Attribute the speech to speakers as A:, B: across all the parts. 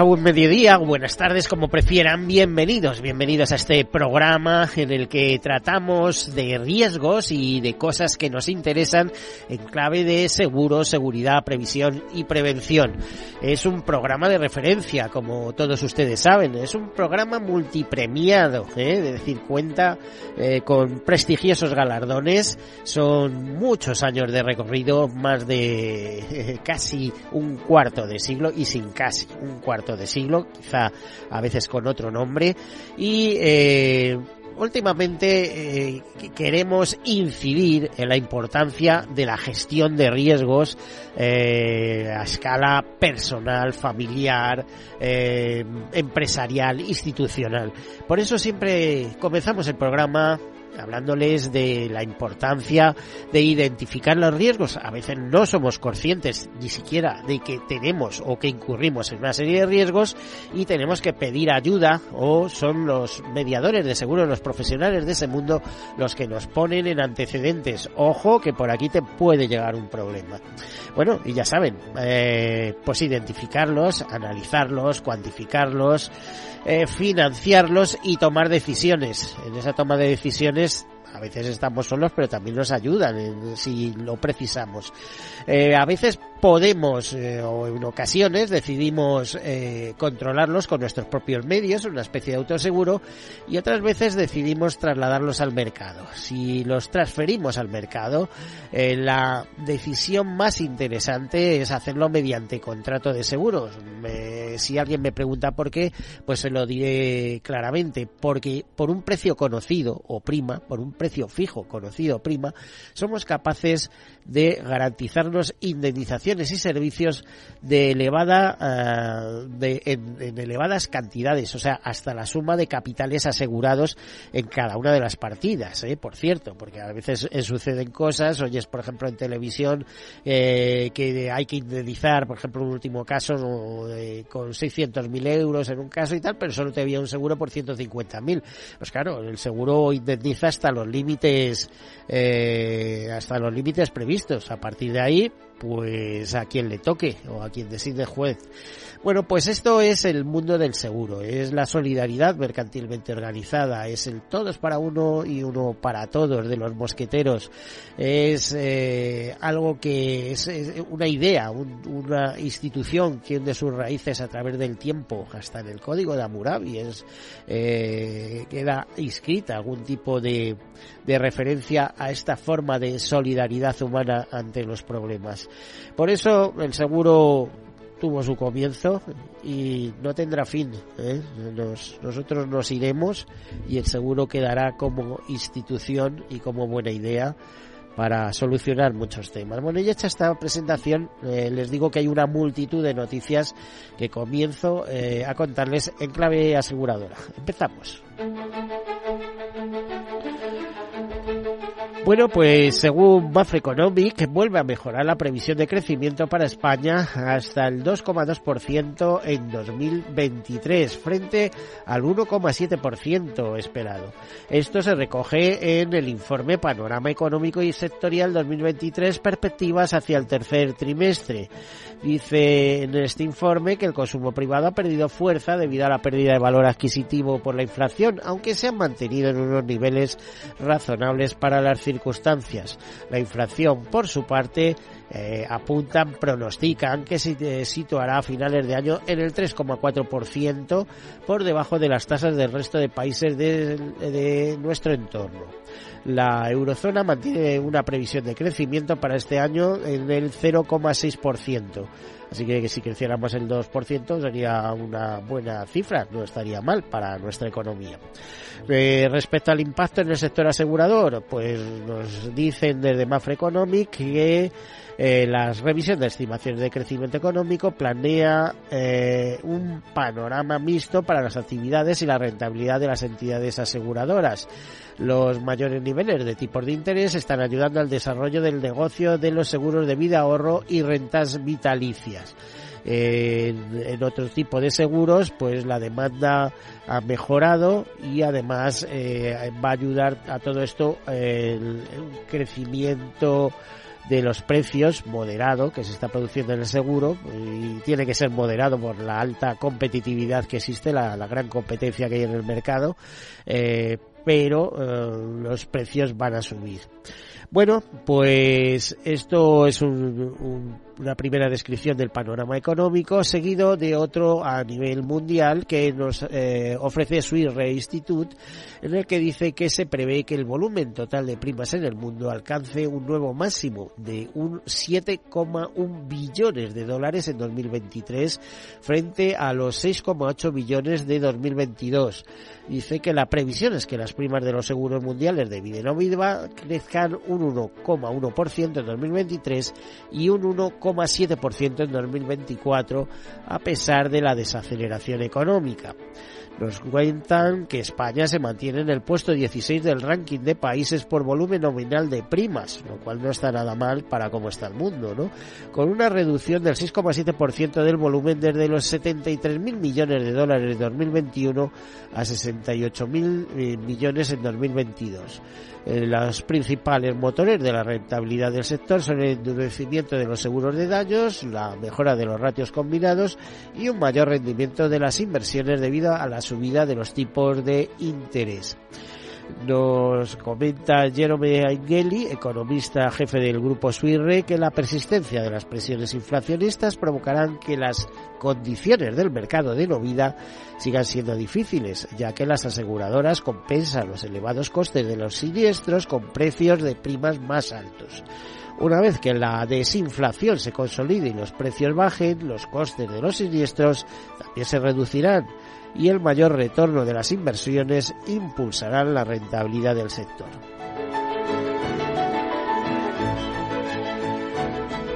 A: Buen mediodía, buenas tardes, como prefieran. Bienvenidos, bienvenidos a este programa en el que tratamos de riesgos y de cosas que nos interesan en clave de seguro, seguridad, previsión y prevención. Es un programa de referencia, como todos ustedes saben. Es un programa multipremiado, ¿eh? es decir, cuenta eh, con prestigiosos galardones. Son muchos años de recorrido, más de casi un cuarto de siglo y sin casi un cuarto de siglo, quizá a veces con otro nombre, y eh, últimamente eh, queremos incidir en la importancia de la gestión de riesgos eh, a escala personal, familiar, empresarial, institucional. Por eso siempre comenzamos el programa hablándoles de la importancia de identificar los riesgos. A veces no somos conscientes ni siquiera de que tenemos o que incurrimos en una serie de riesgos y tenemos que pedir ayuda o son los mediadores de seguro, los profesionales de ese mundo los que nos ponen en antecedentes. Ojo que por aquí te puede llegar un problema. Bueno, y ya saben, eh, pues identificarlos, analizarlos, cuantificarlos, eh, financiarlos y tomar decisiones. En esa toma de decisiones This a veces estamos solos, pero también nos ayudan si lo precisamos. Eh, a veces podemos, eh, o en ocasiones decidimos eh, controlarlos con nuestros propios medios, una especie de autoseguro, y otras veces decidimos trasladarlos al mercado. Si los transferimos al mercado, la decisión más interesante es hacerlo mediante contrato de seguros. si alguien me pregunta por qué, pues se lo diré claramente, porque por un precio conocido o prima, por un precio fijo, conocido prima, somos capaces de garantizarnos indemnizaciones y servicios de elevada uh, de, en, elevadas cantidades, o sea, hasta la suma de capitales asegurados en cada una de las partidas, ¿eh? por cierto, porque a veces eh, suceden cosas, oyes por ejemplo en televisión eh, que hay que indemnizar, por ejemplo, un último caso eh, con 600.000 euros en un caso y tal, pero solo te había un seguro por 150.000. Pues claro, el seguro indemniza hasta los límites eh, hasta los límites previstos. A partir de ahí, pues a quien le toque o a quien decide juez. Bueno, pues esto es el mundo del seguro, es la solidaridad mercantilmente organizada, es el todos para uno y uno para todos de los mosqueteros, es eh, algo que es, una idea, un, una institución que hunde sus raíces a través del tiempo, hasta en el código de Hammurabi, es, eh, queda inscrita algún tipo de, de referencia a esta forma de solidaridad humana ante los problemas. Por eso el seguro tuvo su comienzo y no tendrá fin. ¿eh? Nos, nosotros nos iremos y el seguro quedará como institución y como buena idea para solucionar muchos temas. Bueno, y hecha esta presentación, eh, les digo que hay una multitud de noticias que comienzo eh, a contarles en clave aseguradora. Empezamos. Bueno, pues según Mafre Economic, vuelve a mejorar la previsión de crecimiento para España hasta el 2,2% en 2023, frente al 1,7% esperado. Esto se recoge en el informe Panorama Económico y Sectorial 2023, perspectivas hacia el tercer trimestre. Dice en este informe que el consumo privado ha perdido fuerza debido a la pérdida de valor adquisitivo por la inflación, aunque se han mantenido en unos niveles razonables para las circunstancias. La inflación, por su parte, eh, apuntan, pronostican que se situará a finales de año en el 3,4% por debajo de las tasas del resto de países de nuestro entorno. La eurozona mantiene una previsión de crecimiento para este año en el 0,6%. Así que, si creciéramos el 2% sería una buena cifra, no estaría mal para nuestra economía. Eh, respecto al impacto en el sector asegurador, pues nos dicen desde Mafre Economic que eh, las revisiones de estimaciones de crecimiento económico planea eh, un panorama mixto para las actividades y la rentabilidad de las entidades aseguradoras. Los mayores niveles de tipos de interés están ayudando al desarrollo del negocio de los seguros de vida, ahorro y rentas vitalicias. En, otro tipo de seguros, pues la demanda ha mejorado y además eh, va a ayudar a todo esto el, crecimiento de los precios moderado que se está produciendo en el seguro y tiene que ser moderado por la alta competitividad que existe, la, gran competencia que hay en el mercado, eh, pero eh, los precios van a subir. Bueno, pues esto es una primera descripción del panorama económico, seguido de otro a nivel mundial que nos eh, ofrece Swiss Re Institute, en el que dice que se prevé que el volumen total de primas en el mundo alcance un nuevo máximo de un 7,1 billones de dólares en 2023 frente a los 6,8 billones de 2022. Dice que la previsión es que las primas de los seguros mundiales de vida no vida crezcan un 1,1% en 2023 y un 1,7% en 2024 a pesar de la desaceleración económica. Nos cuentan que España se mantiene en el puesto 16 del ranking de países por volumen nominal de primas, lo cual no está nada mal para cómo está el mundo, ¿no? Con una reducción del 6,7% del volumen desde los 73.000 millones de dólares de 2021 a 68.000 eh, millones en 2022. Eh, los principales motores de la rentabilidad del sector son el endurecimiento de los seguros de daños, la mejora de los ratios combinados y un mayor rendimiento de las inversiones debido a la subida de los tipos de interés. Nos comenta Jerome Angeli, economista jefe del grupo Swirre, que la persistencia de las presiones inflacionistas provocarán que las condiciones del mercado de vida sigan siendo difíciles, ya que las aseguradoras compensan los elevados costes de los siniestros con precios de primas más altos. Una vez que la desinflación se consolide y los precios bajen, los costes de los siniestros también se reducirán y el mayor retorno de las inversiones impulsarán la rentabilidad del sector.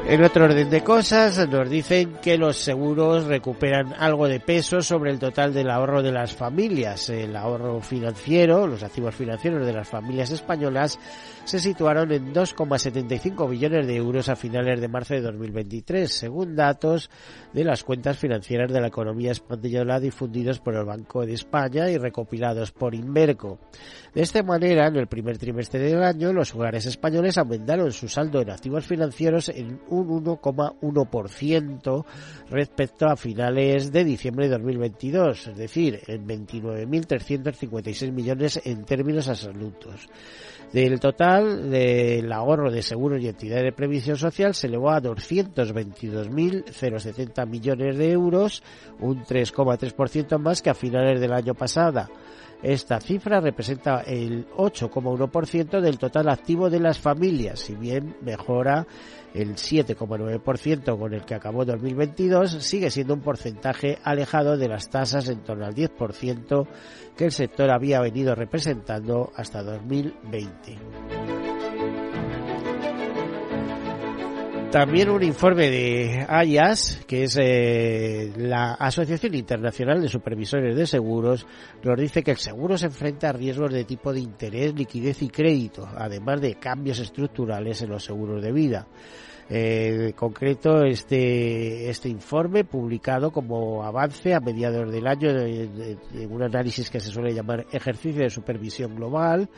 A: En otro orden de cosas, nos dicen que los seguros recuperan algo de peso sobre el total del ahorro de las familias. El ahorro financiero, los activos financieros de las familias españolas, se situaron en 2,75 billones de euros a finales de marzo de 2023, según datos de las cuentas financieras de la economía española difundidos por el Banco de España y recopilados por Inverco. De esta manera, en el primer trimestre del año, los hogares españoles aumentaron su saldo en activos financieros en un 1,1% respecto a finales de diciembre de 2022, es decir, en 29.356 millones en términos absolutos. Del total del ahorro de seguros y entidades de previsión social se elevó a 222.070 millones de euros, un 3,3% más que a finales del año pasado. Esta cifra representa el 8,1% del total activo de las familias, si bien mejora el 7,9% con el que acabó 2022, sigue siendo un porcentaje alejado de las tasas en torno al 10% que el sector había venido representando hasta 2020. También un informe de AIAS, que es eh, la Asociación Internacional de Supervisores de Seguros, nos dice que el seguro se enfrenta a riesgos de tipo de interés, liquidez y crédito, además de cambios estructurales en los seguros de vida. Eh, en concreto, este, este informe, publicado como avance a mediados del año, de un análisis que se suele llamar ejercicio de supervisión global,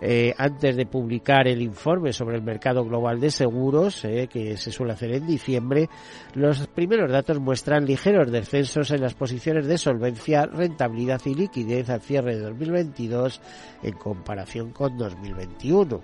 A: eh, antes de publicar el informe sobre el mercado global de seguros, eh, que se suele hacer en diciembre, los primeros datos muestran ligeros descensos en las posiciones de solvencia, rentabilidad y liquidez al cierre de 2022 en comparación con 2021.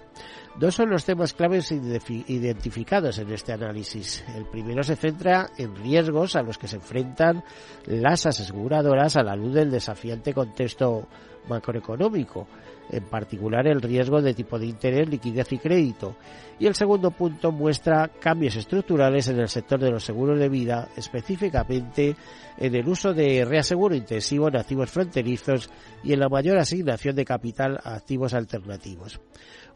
A: Dos son los temas claves identificados en este análisis. El primero se centra en riesgos a los que se enfrentan las aseguradoras a la luz del desafiante contexto macroeconómico, en particular el riesgo de tipo de interés, liquidez y crédito. Y el segundo punto muestra cambios estructurales en el sector de los seguros de vida, específicamente en el uso de reaseguro intensivo en activos fronterizos y en la mayor asignación de capital a activos alternativos.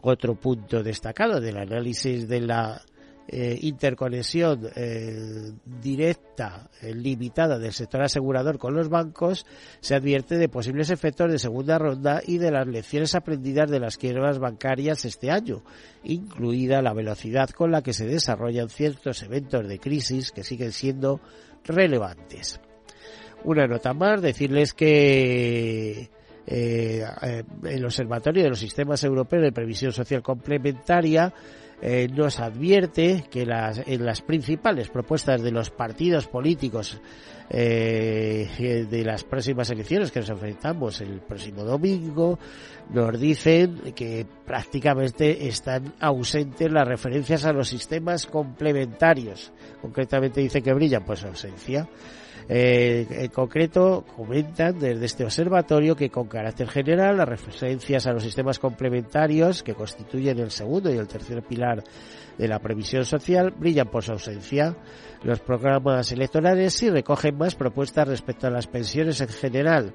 A: Otro punto destacado del análisis de la eh, interconexión eh, directa, eh, limitada del sector asegurador con los bancos, se advierte de posibles efectos de segunda ronda y de las lecciones aprendidas de las quiebras bancarias este año, incluida la velocidad con la que se desarrollan ciertos eventos de crisis que siguen siendo relevantes. Una nota más, decirles que el Observatorio de los Sistemas Europeos de Previsión Social Complementaria eh, nos advierte que las, en las principales propuestas de los partidos políticos de las próximas elecciones que nos enfrentamos el próximo domingo, nos dicen que prácticamente están ausentes las referencias a los sistemas complementarios. Concretamente dice que brillan pues ausencia. Eh, en concreto, comentan desde este observatorio que con carácter general las referencias a los sistemas complementarios que constituyen el segundo y el tercer pilar de la previsión social brillan por su ausencia. Los programas electorales sí recogen más propuestas respecto a las pensiones en general.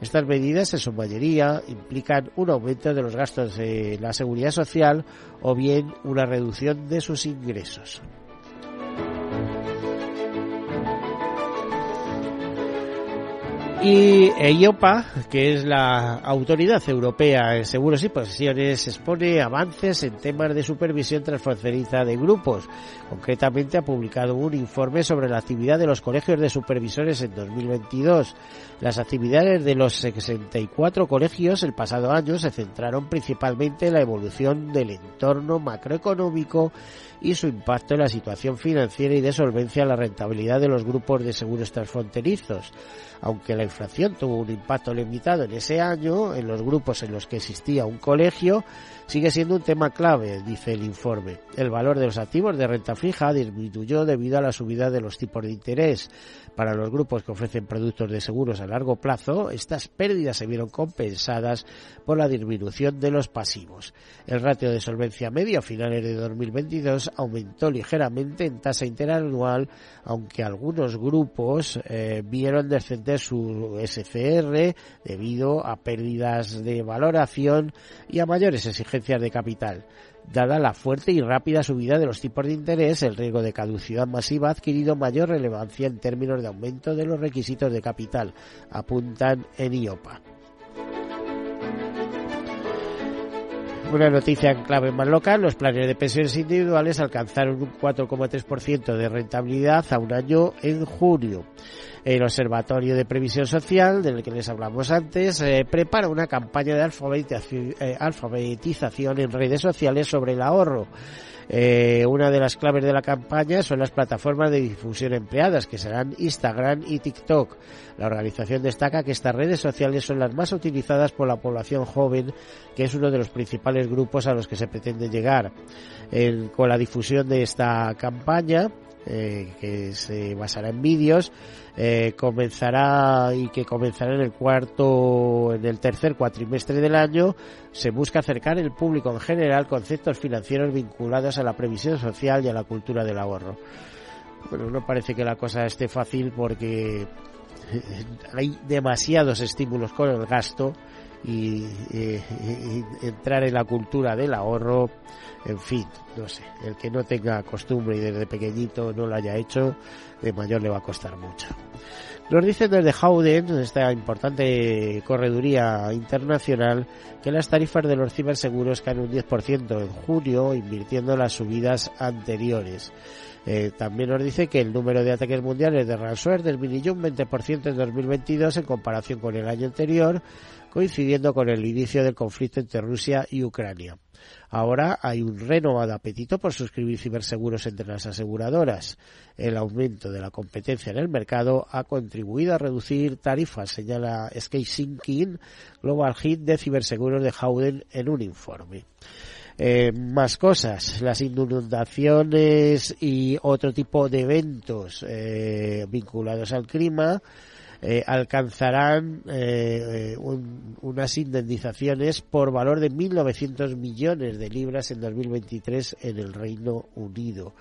A: Estas medidas, en su mayoría, implican un aumento de los gastos de la seguridad social o bien una reducción de sus ingresos. Y EIOPA, que es la Autoridad Europea en Seguros y Pensiones, expone avances en temas de supervisión transfronteriza de grupos. Concretamente ha publicado un informe sobre la actividad de los colegios de supervisores en 2022. Las actividades de los 64 colegios el pasado año se centraron principalmente en la evolución del entorno macroeconómico y su impacto en la situación financiera y de solvencia en la rentabilidad de los grupos de seguros transfronterizos. Aunque la inflación tuvo un impacto limitado en ese año, en los grupos en los que existía un colegio, sigue siendo un tema clave, dice el informe. El valor de los activos de renta fija disminuyó debido a la subida de los tipos de interés. Para los grupos que ofrecen productos de seguros a largo plazo, estas pérdidas se vieron compensadas por la disminución de los pasivos. El ratio de solvencia media a finales de 2022 aumentó ligeramente en tasa interanual, aunque algunos grupos eh, vieron descender su SCR debido a pérdidas de valoración y a mayores exigencias de capital. Dada la fuerte y rápida subida de los tipos de interés, el riesgo de caducidad masiva ha adquirido mayor relevancia en términos de aumento de los requisitos de capital, apuntan en IOPA. Una noticia en clave más local, los planes de pensiones individuales alcanzaron un 4,3% de rentabilidad a un año en junio. El Observatorio de Previsión Social, del que les hablamos antes, eh, prepara una campaña de eh, alfabetización en redes sociales sobre el ahorro. Eh, una de las claves de la campaña son las plataformas de difusión empleadas, que serán Instagram y TikTok. La organización destaca que estas redes sociales son las más utilizadas por la población joven, que es uno de los principales grupos a los que se pretende llegar. con la difusión de esta campaña, eh, que se basará en vídeos, eh, comenzará y que comenzará en el cuarto, en el tercer cuatrimestre del año, se busca acercar el público en general conceptos financieros vinculados a la previsión social y a la cultura del ahorro. Bueno, no parece que la cosa esté fácil porque hay demasiados estímulos con el gasto y, entrar en la cultura del ahorro, en fin, no sé, el que no tenga costumbre y desde pequeñito no lo haya hecho, de mayor le va a costar mucho. Nos dicen desde Howden, esta importante correduría internacional, que las tarifas de los ciberseguros caen un 10% en junio, invirtiendo las subidas anteriores. Eh, también nos dice que el número de ataques mundiales de ransomware disminuyó un 20% en 2022 en comparación con el año anterior, coincidiendo con el inicio del conflicto entre Rusia y Ucrania. Ahora hay un renovado apetito por suscribir ciberseguros entre las aseguradoras. El aumento de la competencia en el mercado ha contribuido a reducir tarifas, señala Skate Global Hit de ciberseguros de Howden en un informe. Eh, más cosas, las inundaciones y otro tipo de eventos eh, vinculados al clima eh, alcanzarán eh, un, unas indemnizaciones por valor de 1.900 millones de libras en 2023 en el Reino Unido.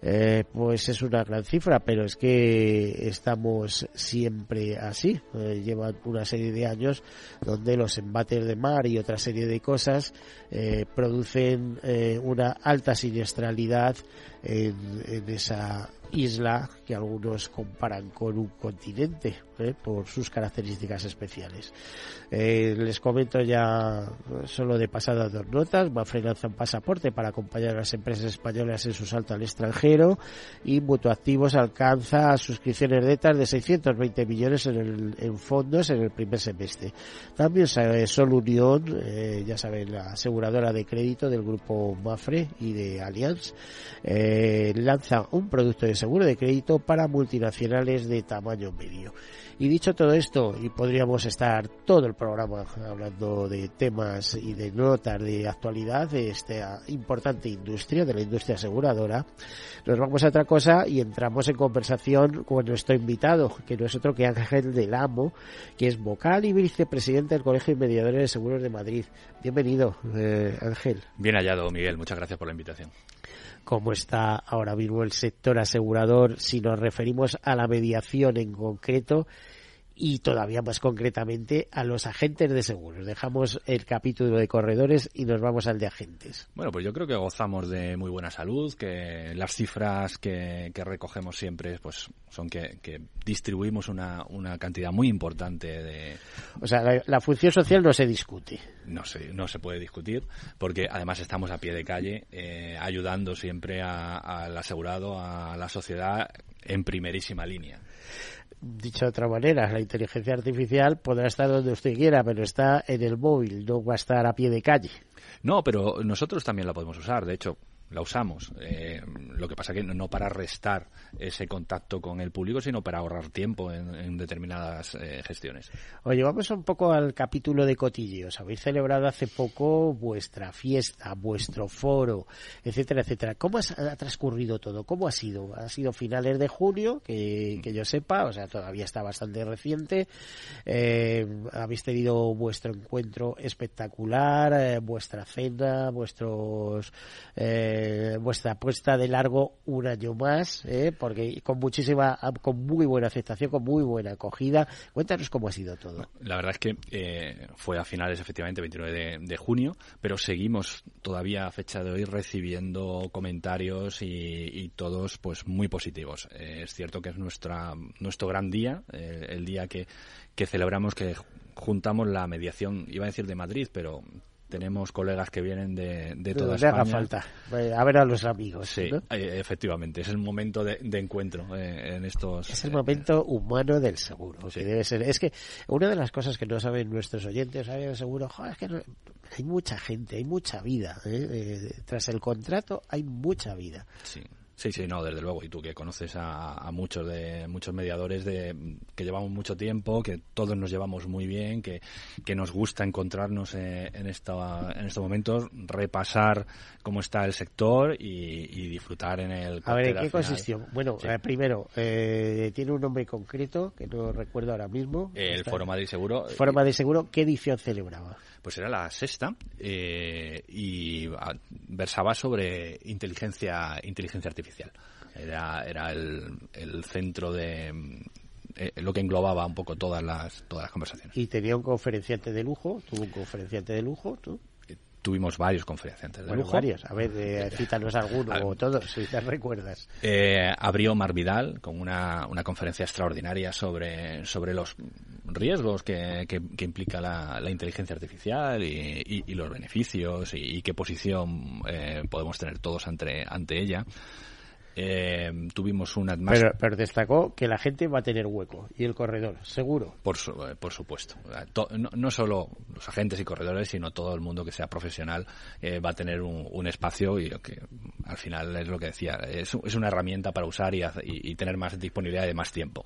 A: Eh, pues es una gran cifra, pero es que estamos siempre así. Eh, llevan una serie de años donde los embates de mar y otra serie de cosas eh, producen eh, una alta siniestralidad en, en esa isla que algunos comparan con un continente ¿eh? por sus características especiales. Eh, les comento ya solo de pasada dos notas. Mafre lanza un pasaporte para acompañar a las empresas españolas en su salto al extranjero y Mutuactivos alcanza suscripciones netas de 620 millones en, fondos en el primer semestre. También eh, Sol Unión, ya saben, la aseguradora de crédito del grupo Mafre y de Allianz, lanza un producto de seguro de crédito para multinacionales de tamaño medio. Y dicho todo esto, y podríamos estar todo el programa hablando de temas y de notas de actualidad de esta importante industria, de la industria aseguradora, nos vamos a otra cosa y entramos en conversación con nuestro invitado, que no es otro que Ángel del Amo, que es vocal y vicepresidente del Colegio de Mediadores de Seguros de Madrid. Bienvenido, eh, Ángel.
B: Bien hallado, Miguel. Muchas gracias por la invitación
A: cómo está ahora mismo el sector asegurador. Si nos referimos a la mediación en concreto y todavía más concretamente a los agentes de seguros. Dejamos el capítulo de corredores y nos vamos al de agentes.
B: Bueno, pues yo creo que gozamos de muy buena salud, que las cifras que, que recogemos siempre pues son que, que distribuimos una, una, cantidad muy importante de...
A: O sea, la, la, función social no se discute.
B: No se, no se puede discutir, porque además estamos a pie de calle eh, ayudando siempre al asegurado, a la sociedad en primerísima línea
A: dicho de otra manera, la inteligencia artificial podrá estar donde usted quiera, pero está en el móvil, no va a estar a pie de calle.
B: No, pero nosotros también la podemos usar. De hecho, la usamos. Eh, lo que pasa que no para restar ese contacto con el público, sino para ahorrar tiempo en, en determinadas eh, gestiones.
A: Oye, vamos un poco al capítulo de cotilleos. Habéis celebrado hace poco vuestra fiesta, vuestro foro, etcétera, etcétera. ¿Cómo ha transcurrido todo? ¿Cómo ha sido? Ha sido finales de junio, que, que yo sepa, o sea, todavía está bastante reciente. Eh, habéis tenido vuestro encuentro espectacular, eh, vuestra cena, vuestros eh, vuestra apuesta de largo un año más, eh, porque con muchísima, con muy buena aceptación, con muy buena acogida. Cuéntanos cómo ha sido todo.
B: La verdad es que eh, fue a finales, efectivamente, 29 de, junio, pero seguimos todavía a fecha de hoy recibiendo comentarios y, y todos pues muy positivos. Eh, es cierto que es nuestra, nuestro gran día, eh, el día que, que celebramos que juntamos la mediación, iba a decir de Madrid, pero tenemos colegas que vienen de, de toda
A: España.
B: haga
A: falta, a ver a los amigos.
B: Sí,
A: ¿no?
B: efectivamente, es el momento de, de encuentro eh, en estos...
A: Es el momento humano del seguro, sí. que debe ser. Es que una de las cosas que no saben nuestros oyentes, ¿saben? seguro, joder, es que no, hay mucha gente, hay mucha vida. ¿eh? Eh, tras el contrato hay mucha vida.
B: Sí. Sí, sí, no, desde luego. Y tú que conoces a, a, muchos de muchos mediadores de que llevamos mucho tiempo, que todos nos llevamos muy bien, que, que nos gusta encontrarnos en, en, esta, en estos momentos, repasar cómo está el sector y, y disfrutar en el.
A: A ver, ¿en qué consistió? Bueno, sí. eh, primero, eh, tiene un nombre concreto que no recuerdo ahora mismo.
B: El está... Foro Madrid Seguro.
A: Foro Madrid Seguro, ¿qué edición celebraba?
B: Pues era la sexta eh, y versaba sobre inteligencia, inteligencia artificial. Era, era el, el centro de, eh, lo que englobaba un poco todas las todas las conversaciones.
A: Y tenía un conferenciante de lujo, tuvo un conferenciante de lujo, tú.
B: Tuvimos varios conferenciantes de
A: bueno,
B: lujo.
A: varios. A ver, eh, cítanos alguno o todos, si te recuerdas.
B: Eh, abrió Mar Vidal con una, una conferencia extraordinaria sobre, sobre los riesgos que, que, que implica la, la, inteligencia artificial y, y, y los beneficios y, y qué posición eh, podemos tener todos ante, ante ella. Eh, tuvimos una
A: más... pero, pero, destacó que la gente va a tener hueco y el corredor, seguro.
B: Por, su, eh, por supuesto. No, no, solo los agentes y corredores, sino todo el mundo que sea profesional eh, va a tener un, un, espacio y que al final es lo que decía, es, es una herramienta para usar y, y, y, tener más disponibilidad de más tiempo.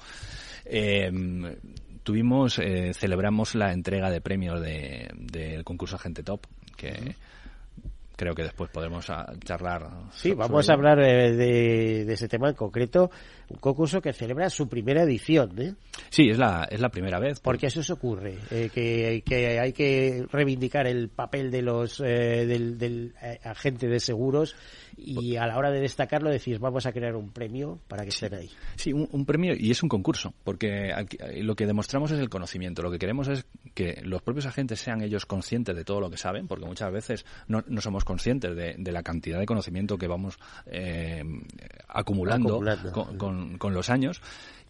B: Eh, tuvimos, eh, celebramos la entrega de premios del de, de concurso Agente Top, que... Uh -huh creo que después podremos ah, charlar.
A: Sí, vamos a hablar eh, de, ese tema en concreto. Un concurso que celebra su primera edición. ¿eh?
B: Sí, es la, es la primera vez.
A: ¿Por qué eso se ocurre? Eh, que, que, hay que reivindicar el papel de los eh, del, del agente de seguros y a la hora de destacarlo decís vamos a crear un premio para que estén ahí.
B: Sí, un, premio y es un concurso, porque lo que demostramos es el conocimiento. Lo que queremos es que los propios agentes sean ellos conscientes de todo lo que saben, porque muchas veces no, somos conscientes de, la cantidad de conocimiento que vamos eh, acumulando, con los años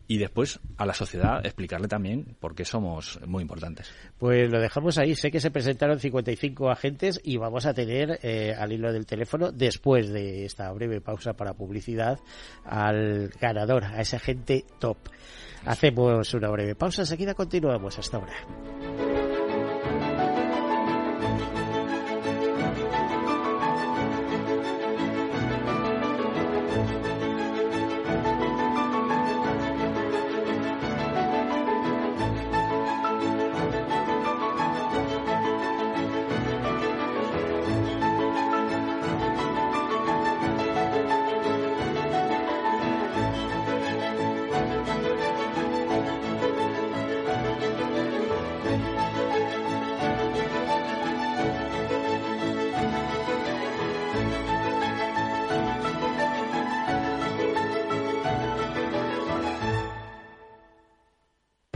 B: y después a la sociedad explicarle también por qué somos muy importantes.
A: Pues lo dejamos ahí. Sé que se presentaron 55 agentes y vamos a tener eh, al hilo del teléfono, después de esta breve pausa para publicidad, al ganador, a ese agente top. Hacemos una breve pausa, enseguida continuamos. Hasta ahora.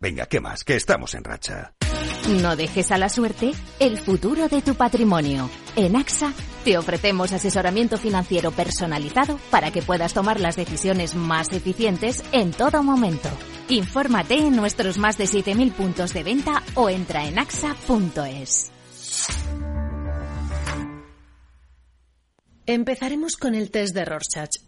C: Venga, ¿qué más? Que estamos en racha.
D: No dejes a la suerte el futuro de tu patrimonio. En AXA te ofrecemos asesoramiento financiero personalizado para que puedas tomar las decisiones más eficientes en todo momento. Infórmate en nuestros más de 7.000 puntos de venta o entra en axa.es.
E: Empezaremos con el test de Rorschach.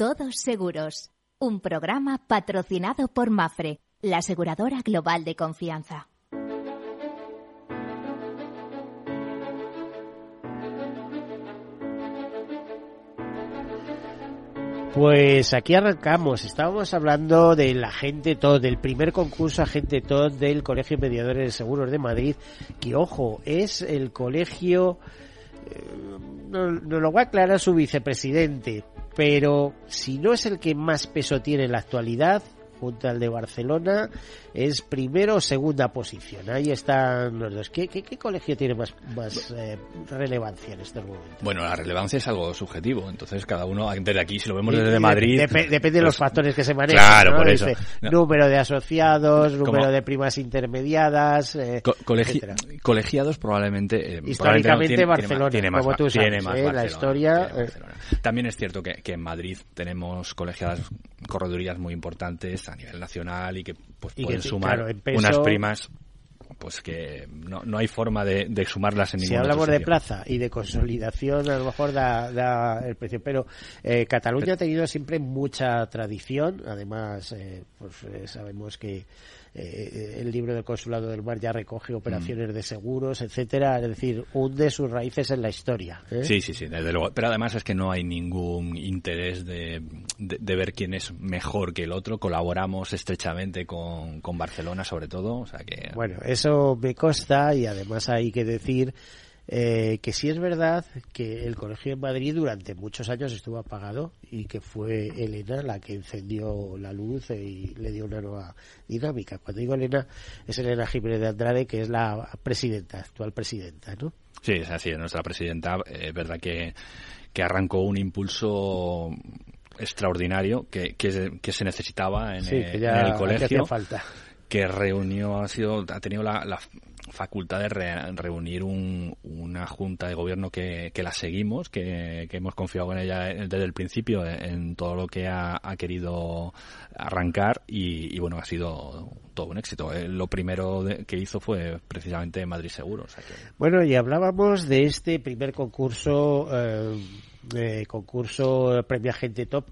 D: Todos Seguros, un programa patrocinado por Mafre, la aseguradora global de confianza.
A: Pues aquí arrancamos. Estábamos hablando del agente TOD, del primer concurso agente TOD del Colegio Mediadores de Seguros de Madrid, que ojo, es el colegio, eh, nos no lo va a aclarar su vicepresidente, pero si no es el que más peso tiene en la actualidad, junto al de Barcelona, es primero o segunda posición. Ahí están los dos. ¿Qué, qué, qué colegio tiene más, más eh, relevancia en este momento?
B: Bueno, la relevancia es algo subjetivo, entonces cada uno, desde aquí, si lo vemos desde Madrid...
A: Dep depende de los
B: pues,
A: factores que se manejan.
B: Claro,
A: ¿no?
B: por eso. No.
A: Número de asociados, número de primas intermediadas... eh,
B: Co- colegi-
A: etcétera.
B: colegiados probablemente, eh,
A: Históricamente
B: probablemente no, tiene-
A: Barcelona,
B: tiene más,
A: como tú sabes,
B: tiene más
A: ¿eh? la
B: Barcelona,
A: historia.
B: Barcelona. También es cierto que, que en Madrid tenemos colegiadas corredurías muy importantes a nivel nacional y que pues
A: Y
B: pueden sumar
A: claro, en peso-
B: unas primas pues que no, no hay forma de, de sumarlas en
A: Si
B: ningún
A: hablamos
B: otro
A: de plaza y de consolidación, a lo mejor da, da el precio. Pero eh, Cataluña ha tenido siempre mucha tradición. Además, eh, pues eh, sabemos que eh, el libro del Consulado del Mar ya recoge operaciones de seguros, etcétera. Es decir, hunde sus raíces en la historia. ¿eh?
B: Sí, sí, sí, desde luego. Pero además es que no hay ningún interés de, de, de ver quién es mejor que el otro. Colaboramos estrechamente con, con Barcelona, sobre todo. O sea que.
A: Bueno, eso me consta y además hay que decir eh, que sí es verdad que el colegio en Madrid durante muchos años estuvo apagado y que fue Elena la que encendió la luz y le dio una nueva dinámica. Cuando digo Elena, es Elena Jiménez de Andrade, que es la presidenta, actual presidenta, ¿no?
B: Sí, es así. Nuestra presidenta, eh, es verdad que, que arrancó un impulso extraordinario que, que, que se necesitaba en,
A: Sí, que ya
B: en el colegio.
A: falta.
B: Que reunió, ha sido, ha tenido la, la facultad de re- reunir un- una junta de gobierno que, la seguimos, que, hemos confiado en ella desde el principio en, todo lo que ha, querido arrancar y, bueno, ha sido todo un éxito. Eh, Lo primero de- que hizo fue precisamente Madrid Seguro.
A: Bueno, y hablábamos de este primer concurso, eh, eh, concurso Premio Agente Top.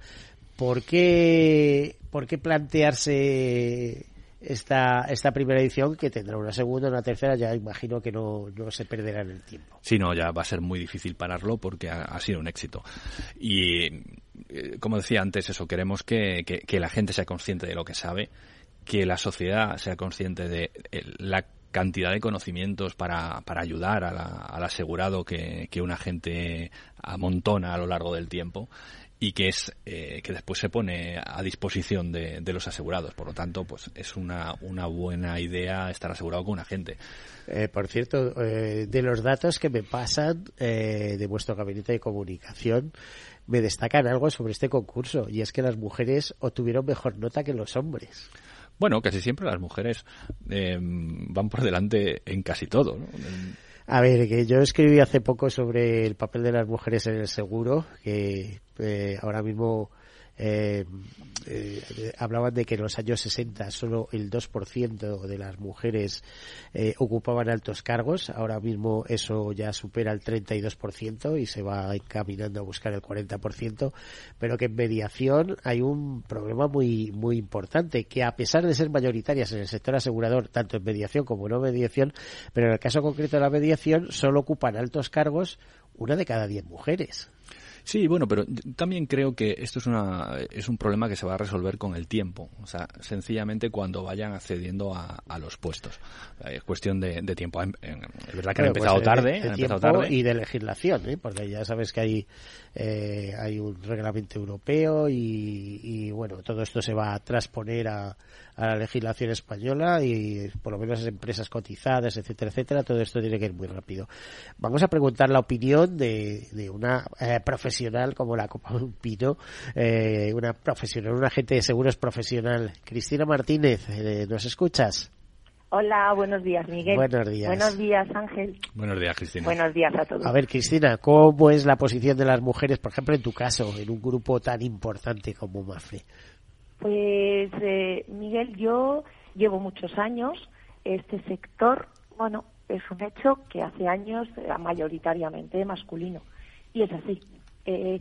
A: ¿Por qué, por qué plantearse esta, esta primera edición que tendrá una segunda, una tercera? Ya imagino que no, no se perderá en el tiempo.
B: Sí, no, ya va a ser muy difícil pararlo porque ha, sido un éxito. Y, eh, como decía antes, eso, queremos que, que- la gente sea consciente de lo que sabe, que la sociedad sea consciente de eh, la cantidad de conocimientos para, para ayudar al asegurado que, que una gente amontona a lo largo del tiempo y que es eh, que después se pone a disposición de, de los asegurados. Por lo tanto, pues es una, una buena idea estar asegurado con un agente.
A: Eh, por cierto, eh, de los datos que me pasan eh, de vuestro gabinete de comunicación, me destacan algo sobre este concurso y es que las mujeres obtuvieron mejor nota que los hombres.
B: Bueno, casi siempre las mujeres eh, van por delante en casi todo. ¿no?
A: A ver, que yo escribí hace poco sobre el papel de las mujeres en el seguro, que eh, ahora mismo eh, eh, hablaban de que en los años 60 solo el 2% de las mujeres eh, ocupaban altos cargos, ahora mismo eso ya supera el 32% y se va encaminando a buscar el 40%, pero que en mediación hay un problema muy muy importante, que a pesar de ser mayoritarias en el sector asegurador, tanto en mediación como no mediación, pero en el caso concreto de la mediación solo ocupan altos cargos una de cada diez mujeres.
B: Sí, bueno, pero también creo que esto es, una, es un problema que se va a resolver con el tiempo. O sea, sencillamente cuando vayan accediendo a, los puestos. Es cuestión de, tiempo. Es verdad que han empezado
A: pues,
B: tarde.
A: empezado tarde. Y de legislación, ¿eh? porque ya sabes que hay, eh, hay un reglamento europeo y, y, bueno, todo esto se va a transponer a, a la legislación española y por lo menos empresas cotizadas, etcétera, etcétera, todo esto tiene que ir muy rápido. Vamos a preguntar la opinión de, de una eh, profesional como la Copa Pino, eh, una profesional, una agente de seguros profesional. Cristina Martínez, eh, ¿nos escuchas?
F: Hola, buenos días, Miguel.
A: Buenos días.
F: Buenos días, Ángel.
B: Buenos días, Cristina.
F: Buenos días a todos.
A: A ver, Cristina, ¿cómo es la posición de las mujeres, por ejemplo, en tu caso, en un grupo tan importante como MAFRE?
F: Pues, eh, Miguel, yo llevo muchos años. Este sector, bueno, es un hecho que hace años era mayoritariamente masculino. Y es así. Eh,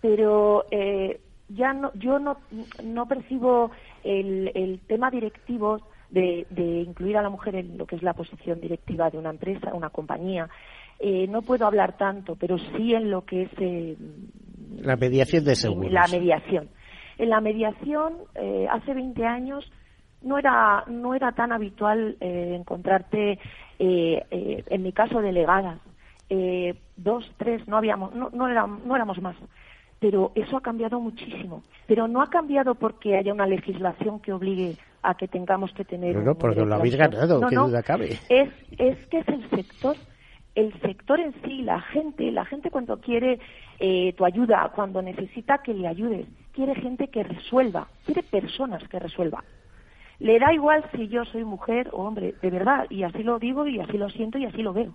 F: pero eh, ya no, yo no, no percibo el, el tema directivo de, de, incluir a la mujer en lo que es la posición directiva de una empresa, una compañía. Eh, no puedo hablar tanto, pero sí en lo que es eh,
A: la mediación de seguros.
F: La mediación. En la mediación, eh, hace 20 años, no era, no era tan habitual eh, encontrarte, eh, en mi caso, delegadas. Dos, tres, no, habíamos, no, no, no éramos más. Pero eso ha cambiado muchísimo. Pero no ha cambiado porque haya una legislación que obligue a que tengamos que tener.
A: No, no, porque lo habéis ganado, qué duda cabe.
F: Es, es que es el sector el sector en sí, la gente, la gente cuando quiere tu ayuda, cuando necesita que le ayudes, quiere gente que resuelva, quiere personas que resuelvan. Le da igual si yo soy mujer o hombre, de verdad, y así lo digo y así lo siento y así lo veo.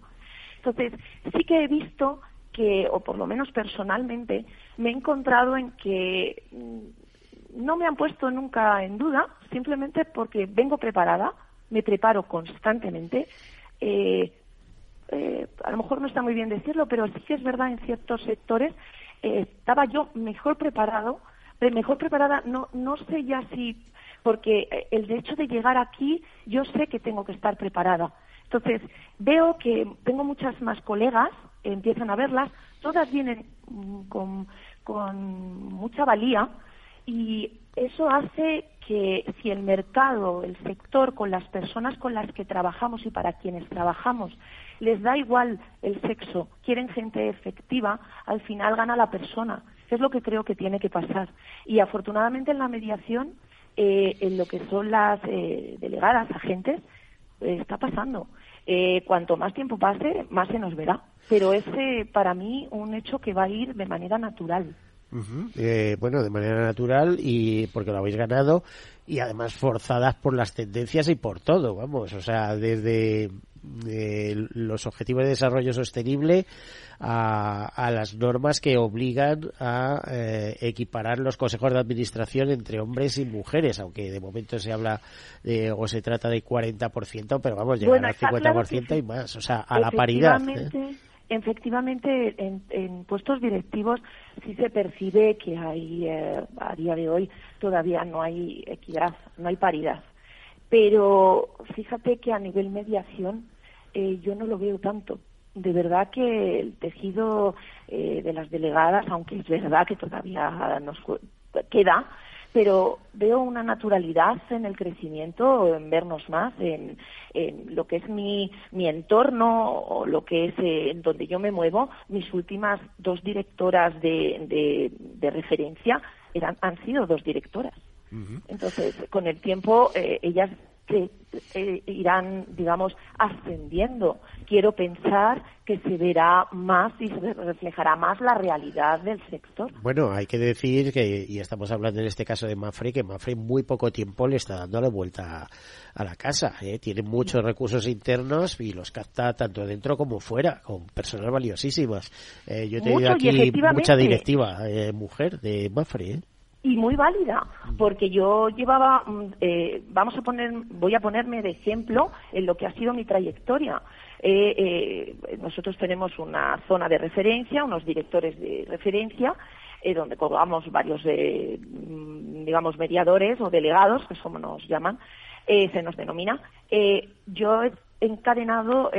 F: Entonces, sí que he visto que, o por lo menos personalmente, me he encontrado en que mm, no me han puesto nunca en duda, simplemente porque vengo preparada, me preparo constantemente. Eh, eh, a lo mejor no está muy bien decirlo, pero sí que es verdad en ciertos sectores eh, estaba yo mejor preparado mejor preparada, no, no sé ya si, porque eh, el hecho de llegar aquí, yo sé que tengo que estar preparada. Entonces, veo que tengo muchas más colegas, empiezan a verlas, todas vienen mm, con, mucha valía y eso hace que si el mercado, el sector, con las personas con las que trabajamos y para quienes trabajamos, les da igual el sexo, quieren gente efectiva, al final gana la persona. Es lo que creo que tiene que pasar. Y afortunadamente en la mediación, eh, en lo que son las eh, delegadas, agentes, está pasando. cuanto más tiempo pase, más se nos verá. Pero es para mí un hecho que va a ir de manera natural.
A: bueno, de manera natural y porque lo habéis ganado y además forzadas por las tendencias y por todo, vamos, o sea, desde los objetivos de desarrollo sostenible a, las normas que obligan a eh, equiparar los consejos de administración entre hombres y mujeres, aunque de momento se habla de, o se trata de 40%, pero vamos, llegar al 50% y más, o sea, a la paridad.
F: ¿eh? Efectivamente, en, puestos directivos sí se percibe que hay, eh, a día de hoy, todavía no hay equidad, no hay paridad. Pero fíjate que a nivel mediación eh, yo no lo veo tanto. De verdad que el tejido eh, de las delegadas, aunque es verdad que todavía nos queda, pero veo una naturalidad en el crecimiento, en vernos más, en, lo que es mi, mi entorno o lo que es eh, en donde yo me muevo. Mis últimas dos directoras de, de, referencia eran, han sido dos directoras. Entonces, con el tiempo, ellas que eh, irán, digamos, ascendiendo. Quiero pensar que se verá más y se reflejará más la realidad del sector.
A: Bueno, hay que decir que, y estamos hablando en este caso de Mafre, que Mafre muy poco tiempo le está dando la vuelta a, la casa. ¿eh? Tiene muchos recursos internos y los capta tanto dentro como fuera, con personas valiosísimas. Eh, yo he tenido aquí mucha directiva eh, mujer de Mafre. ¿Eh?
F: y muy válida, porque yo llevaba, mm, eh, vamos a poner, voy a ponerme de ejemplo en lo que ha sido mi trayectoria. Eh, eh, nosotros tenemos una zona de referencia, unos directores de referencia, donde colgamos varios, mm, digamos, mediadores o delegados, que como nos llaman, se nos denomina. yo he encadenado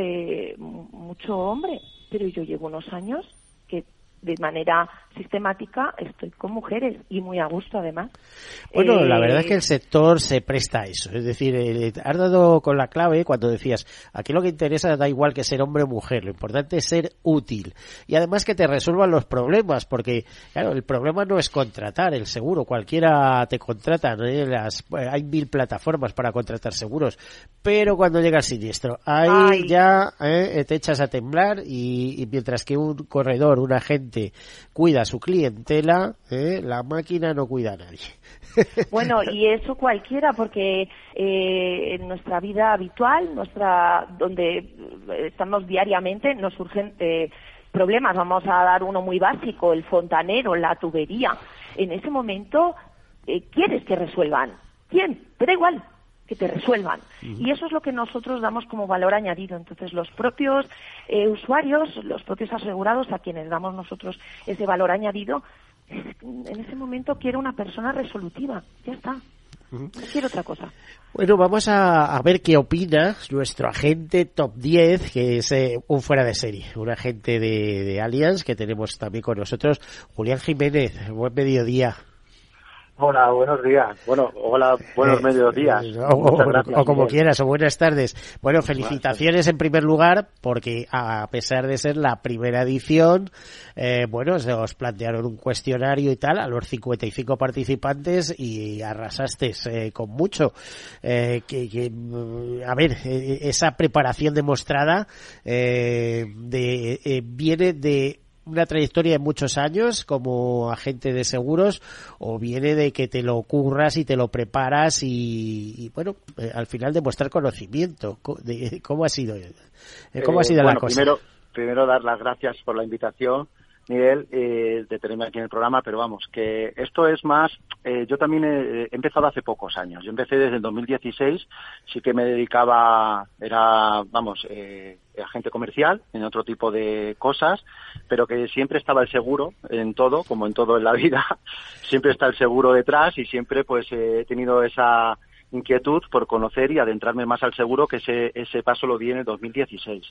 F: mucho hombre, pero yo llevo unos años que de manera sistemática estoy con mujeres y muy a gusto además.
A: Bueno, la verdad
F: Eh,
A: es que el sector se presta a eso. Es decir, eh, has dado con la clave cuando decías, aquí lo que interesa da igual que ser hombre o mujer, lo importante es ser útil. Y además que te resuelvan los problemas, porque, claro, el problema no es contratar el seguro, cualquiera te contrata, ¿no? Las- eh, hay mil plataformas para contratar seguros, pero cuando llega el siniestro, ahí
F: Ay.
A: ya eh, te echas a temblar y, y mientras que un corredor, un agente cuida a su clientela, eh, la máquina no cuida a nadie.
F: Bueno, y eso cualquiera, porque eh, en nuestra vida habitual, nuestra donde estamos diariamente, nos surgen eh, problemas. Vamos a dar uno muy básico, el fontanero, la tubería. En ese momento, eh, quieres que resuelvan. ¿Quién? Te da igual que te resuelvan. Y eso es lo que nosotros damos como valor añadido. Entonces, los propios eh, usuarios, los propios asegurados a quienes damos nosotros ese valor añadido, en ese momento quiero una persona resolutiva. Ya está. No quiero otra cosa.
A: Bueno, vamos a, a ver qué opina nuestro agente top 10, que es eh, un fuera de serie, un agente de, de Allianz que tenemos también con nosotros, Julián Jiménez. Buen mediodía.
G: Hola, buenos días. Bueno, hola, buenos
A: Eh,
G: mediodías.
A: eh, O, o- o como quieras, o buenas tardes. Bueno, felicitaciones en primer lugar, porque a pesar de ser la primera edición, eh, bueno, se os plantearon un cuestionario y tal a los 55 participantes y arrasaste eh, con mucho. Eh, que, que, mm, a ver, eh, esa preparación demostrada eh, de, eh, viene de una trayectoria de muchos años como agente de seguros o viene de que te lo curras y te lo preparas y, y, bueno, eh, al final demostrar conocimiento. De- ¿Cómo ha sido, eh, cómo ha
G: Eh,
A: sido
G: bueno,
A: la cosa?
G: Primero, primero dar las gracias por la invitación, Miguel, eh, de tenerme aquí en el programa, pero vamos, que esto es más, eh, yo también he, empezado hace pocos años. Yo empecé desde el 2016, sí que me dedicaba, era, vamos, eh, agente comercial en otro tipo de cosas, pero que siempre estaba el seguro en todo, como en todo en la vida, siempre está el seguro detrás y siempre pues he tenido esa inquietud por conocer y adentrarme más al seguro, que ese, ese paso lo di en el 2016.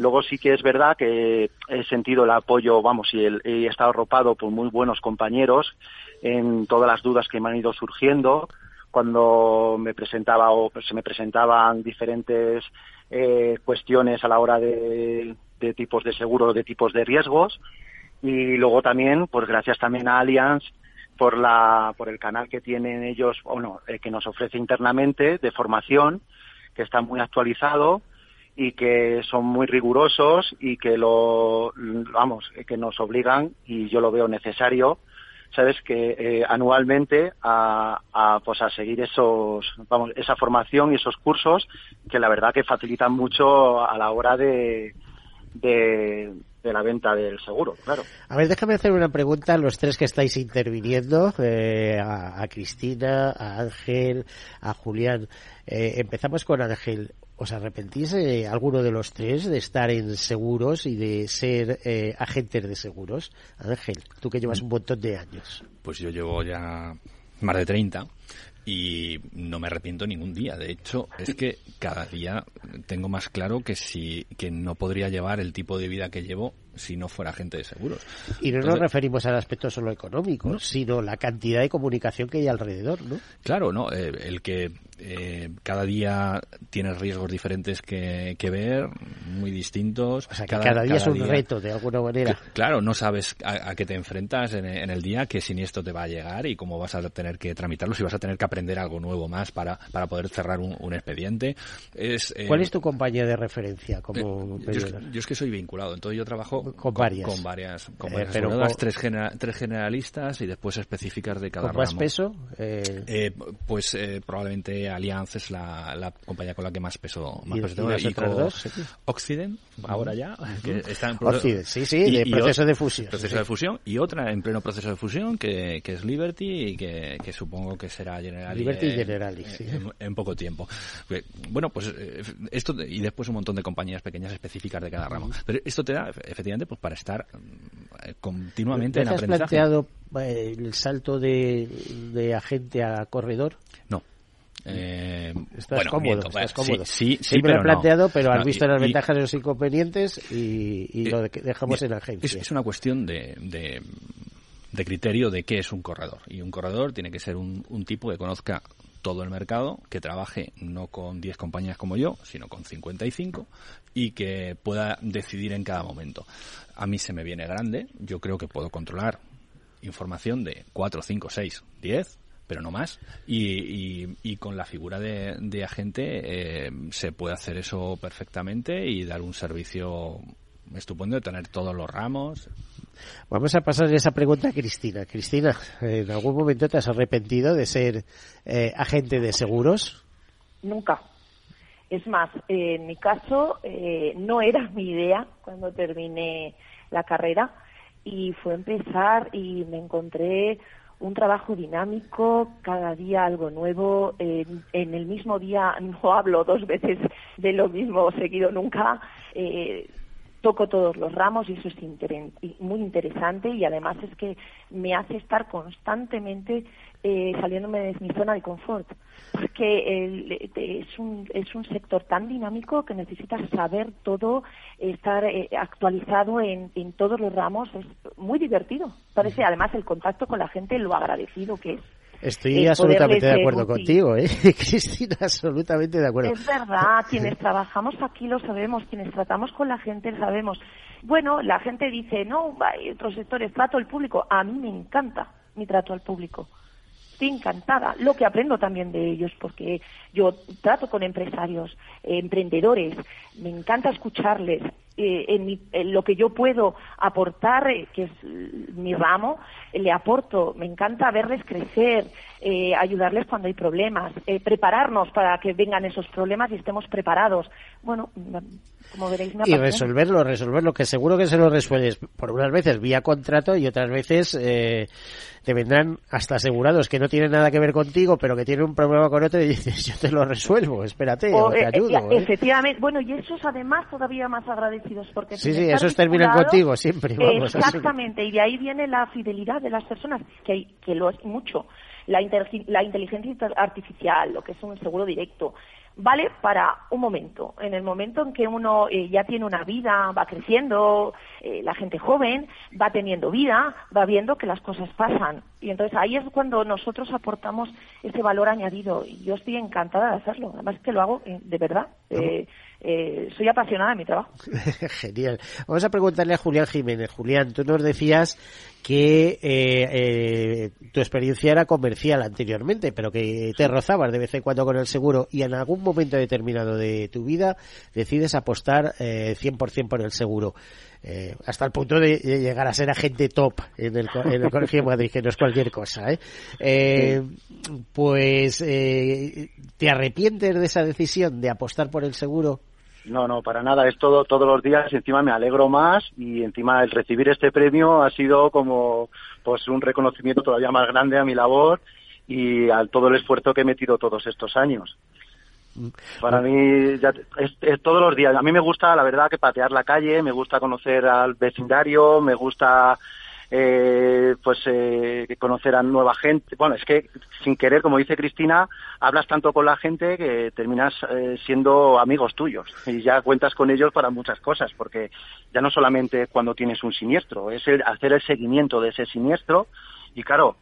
G: Luego sí que es verdad que he sentido el apoyo, vamos, y el- he estado arropado por muy buenos compañeros en todas las dudas que me han ido surgiendo cuando me presentaba o se me presentaban diferentes eh, cuestiones a la hora de, de tipos de seguro, de tipos de riesgos. Y luego también, pues gracias también a Allianz por la por el canal que tienen ellos o no eh, que nos ofrece internamente de formación que está muy actualizado y que son muy rigurosos y que lo vamos eh, que nos obligan y yo lo veo necesario sabes que eh, anualmente a, a, pues a seguir esos vamos esa formación y esos cursos que la verdad que facilitan mucho a la hora de de, de la venta del seguro claro
A: A ver, déjame hacer una pregunta a los tres que estáis interviniendo, eh, a, a Cristina, a Ángel, a Julián. Eh, empezamos con Ángel. ¿Os arrepentís eh, alguno de los tres de estar en seguros y de ser eh, agentes de seguros? Ángel, tú que llevas un montón de años.
B: Pues yo llevo ya más de 30 y no me arrepiento ningún día. De hecho, es que cada día tengo más claro que si que no podría llevar el tipo de vida que llevo si no fuera agente de seguros.
A: Y no nos referimos al aspecto solo económico, sino la cantidad de comunicación que hay alrededor, ¿no?
B: Claro, ¿no? Eh, el que eh, cada día tienes riesgos diferentes que, que ver, muy distintos. O
A: sea, que cada día es un reto, de alguna manera.
B: Que- claro, no sabes a, a qué te enfrentas en, en el día, qué siniestro te va a llegar y cómo vas a tener que tramitarlo, si vas a tener que aprender algo nuevo más para, para poder cerrar un, un expediente. Es, eh,
A: ¿Cuál es tu compañía de referencia como
B: eh, yo, es,
A: mediador?
B: yo es que soy vinculado, entonces yo trabajo
A: Con varias.
B: con varias, con
A: Eh,
B: varias
A: pero con-
B: tres, genera- tres generalistas y después específicas de cada
A: ¿Con más
B: ramo.
A: peso? Eh,
B: Eh, pues probablemente Allianz es la, la compañía con la que más peso, más
A: ¿Y-
B: peso
A: y
B: tengo.
A: las otras
B: con
A: dos? Sí.
B: Occident, ahora ya, que está en
A: Occident, sí, sí, de proceso de fusión,
B: Proceso
A: sí.
B: de fusión y otra en pleno proceso de fusión que, que es Liberty y que, que supongo que será Generali.
A: Liberty y
B: en-
A: Generali, sí.
B: en, en poco tiempo. Bueno, pues esto y después un montón de compañías pequeñas específicas de cada ramo. Pero esto te da efectivamente pues para estar mm, eh, continuamente en
A: ¿Te has
B: aprendizaje.
A: planteado eh, el salto de, de agente a corredor?
B: No. Eh,
A: estás
B: bueno,
A: cómodo,
B: miento,
A: estás cómodo.
B: Sí, sí,
A: lo he planteado,
B: no.
A: pero has
B: No,
A: visto
B: y-
A: las
B: y-
A: ventajas y los inconvenientes y, y lo de- que dejamos en agencia.
B: Es, es una cuestión de, de, de criterio de qué es un corredor. Y un corredor tiene que ser un, un tipo que conozca todo el mercado, que trabaje no con 10 compañías como yo, sino con 55 y que pueda decidir en cada momento. A mí se me viene grande, yo creo que puedo controlar información de 4, 5, 6, 10, pero no más. Y, y, y con la figura de, de agente eh, se puede hacer eso perfectamente y dar un servicio estupendo, tener todos los ramos.
A: Vamos a pasar esa pregunta a Cristina. Cristina, ¿en algún momento te has arrepentido de ser eh, agente de seguros?
F: Nunca. Es más, eh, en mi caso eh, no era mi idea cuando terminé la carrera y fue empezar y me encontré un trabajo dinámico, cada día algo nuevo, en, en el mismo día no hablo dos veces de lo mismo seguido nunca, eh, toco todos los ramos y eso es inter- muy interesante y además es que me hace estar constantemente eh, saliéndome de mi zona de confort porque eh, es un es un sector tan dinámico que necesitas saber todo estar eh, actualizado en, en todos los ramos es muy divertido. Parece además el contacto con la gente lo agradecido que es
A: Estoy absolutamente de acuerdo contigo, ¿eh? Cristina, absolutamente de acuerdo.
F: Es verdad, quienes trabajamos aquí lo sabemos, quienes tratamos con la gente lo sabemos. Bueno, la gente dice, no, hay otros sectores, trato al público. A mí me encanta mi trato al público. Estoy encantada. Lo que aprendo también de ellos, porque yo trato con empresarios, eh, emprendedores, me encanta escucharles. Eh, en, mi- en lo que yo puedo aportar, eh, que es eh, mi ramo, eh, le aporto. Me encanta verles crecer, eh, ayudarles cuando hay problemas, eh, prepararnos para que vengan esos problemas y estemos preparados. Bueno, mm, como veréis, me
A: Y resolverlo, resolverlo, que seguro que se lo resuelves por unas veces vía contrato y otras veces eh, te vendrán hasta asegurados que no tienen nada que ver contigo, pero que tienen un problema con otro y dices, yo te lo resuelvo, espérate, o,
F: O,
A: te
F: eh,
A: ayudo.
F: eh,
A: ¿eh?
F: Efectivamente, bueno, y esos además todavía más agradecidos porque
A: Sí, sí, esos terminan contigo siempre, vamos.
F: Exactamente, y de ahí viene la fidelidad de las personas, que, hay, que lo es mucho. La, la inteligencia artificial, lo que es un seguro directo, vale para un momento. En el momento en que uno eh, ya tiene una vida, va creciendo, eh, la gente joven va teniendo vida, va viendo que las cosas pasan. Y entonces ahí es cuando nosotros aportamos ese valor añadido. Y yo estoy encantada de hacerlo. Además que lo hago eh, de verdad. Eh, soy apasionada de mi trabajo.
A: Genial. Vamos a preguntarle a Julián Jiménez. Julián, tú nos decías que eh, eh, tu experiencia era comercial anteriormente, pero que te rozabas de vez en cuando con el seguro y en algún momento determinado de tu vida decides apostar eh, 100% por el seguro. Eh, hasta el punto de llegar a ser agente top en el, en el Colegio de Madrid, que no es cualquier cosa. Eh, pues, eh, ¿te arrepientes de esa decisión de apostar por el seguro?
G: No, no, para nada. Es todo todos los días. Encima me alegro más y encima el recibir este premio ha sido como pues un reconocimiento todavía más grande a mi labor y a todo el esfuerzo que he metido todos estos años. Para mí ya es, es todos los días. A mí me gusta, la verdad, que patear la calle, me gusta conocer al vecindario, me gusta eh, pues eh, conocer a nueva gente. Bueno, es que sin querer, como dice Cristina, hablas tanto con la gente que terminas eh, siendo amigos tuyos y ya cuentas con ellos para muchas cosas, porque ya no solamente cuando tienes un siniestro, es el hacer el seguimiento de ese siniestro y claro,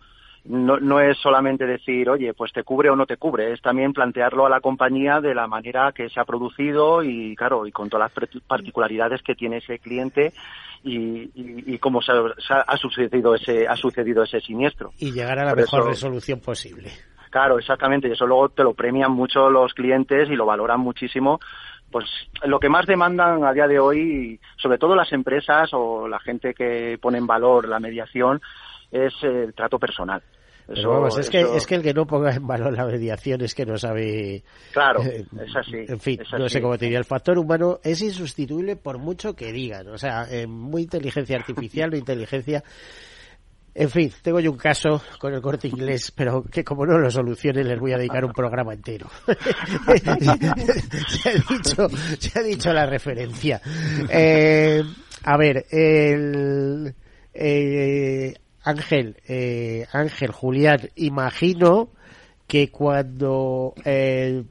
G: no, no es solamente decir, oye, pues te cubre o no te cubre, es también plantearlo a la compañía de la manera que se ha producido y, claro, y con todas las particularidades que tiene ese cliente y, y, y cómo se, ha- sucedido ese ha sucedido ese siniestro.
A: Y llegar a la
G: Por
A: mejor
G: eso-
A: resolución posible.
G: Claro, exactamente, y eso luego te lo premian mucho los clientes y lo valoran muchísimo. Pues lo que más demandan a día de hoy, sobre todo las empresas o la gente que pone en valor la mediación, es el trato personal.
A: Pero vamos, es que, es que el que no ponga en valor la mediación es que no sabe.
G: Claro,
A: eh,
G: es así.
A: En fin, no sé cómo te diría. El factor humano es insustituible por mucho que digan. O sea, eh, muy inteligencia artificial o inteligencia. En fin, tengo yo un caso con el corte inglés, pero que como no lo solucione les voy a dedicar un programa entero. se, ha dicho, se ha dicho la referencia. Eh, a ver, el, eh, Ángel, eh, Ángel, Julián, imagino que cuando eh,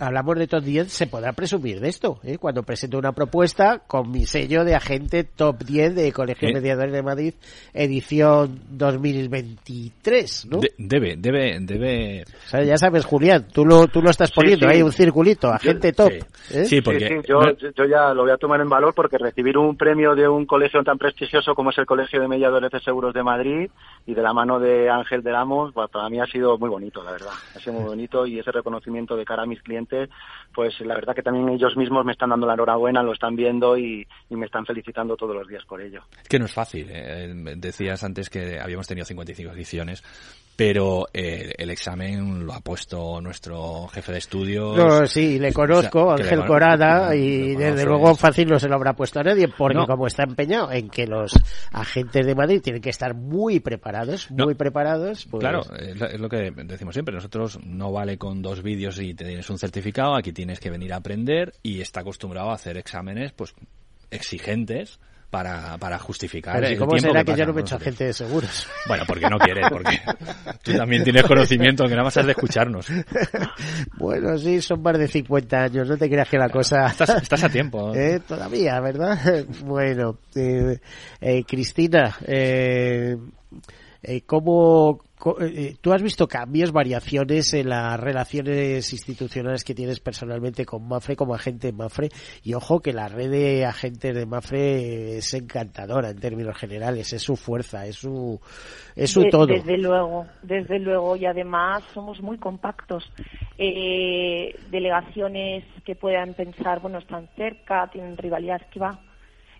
A: hablamos de top 10 se podrá presumir de esto, ¿eh? cuando presento una propuesta con mi sello de agente top 10 de Colegio
B: ¿Eh?
A: Mediadores de Madrid, edición 2023, ¿no?
B: De- debe, debe, debe.
A: O sea, ya sabes, Julián, tú lo, tú lo estás poniendo,
G: sí.
A: hay un circulito, agente top.
B: sí.
A: ¿eh?
B: Sí, porque
G: Sí, sí, yo, yo- yo ya lo voy a tomar en valor porque recibir un premio de un colegio tan prestigioso como es el Colegio de Mediadores de Seguros de Madrid y de la mano de Ángel de Lamos, pues, para mí ha sido muy bonito, la verdad. Ha sido muy bonito y ese reconocimiento de cara a mis clientes, pues la verdad que también ellos mismos me están dando la enhorabuena, lo están viendo y, y me están felicitando todos los días por ello.
B: Es que no es fácil. eh, Decías antes que habíamos tenido 55 ediciones, pero eh, el examen lo ha puesto nuestro jefe de estudios.
A: No, sí, le conozco,
B: O sea, que
A: Ángel
B: le-
A: Corada,
B: le
A: y desde luego fácil no se lo habrá puesto a nadie, porque
B: No.
A: como está empeñado en que los agentes de Madrid tienen que estar muy preparados,
B: No.
A: muy preparados, pues...
B: Claro, es lo- es lo que decimos siempre. Nosotros no vale con dos vídeos y te tienes un certificado. Aquí tienes que venir a aprender y está acostumbrado a hacer exámenes, pues, exigentes para, para justificar
A: Pero si
B: el
A: ¿Cómo
B: tiempo
A: será
B: que pasa
A: no me he agente de seguros?
B: Bueno, porque no quieres, porque tú también tienes conocimiento, que nada más has de escucharnos.
A: bueno, sí, son más de 50 años, no te creas que la cosa...
B: Estás, estás a tiempo.
A: Eh, todavía, ¿verdad? bueno, eh, eh, Cristina, eh, eh, ¿cómo, eh, tú has visto cambios, variaciones en las relaciones institucionales que tienes personalmente con Mafre como agente de Mafre? Y ojo que la red de agentes de Mafre es encantadora en términos generales, es su fuerza, es su, es su
F: De-
A: todo.
F: Desde luego, desde luego, y además somos muy compactos. Eh, delegaciones que puedan pensar, bueno, están cerca, tienen rivalidad, que va.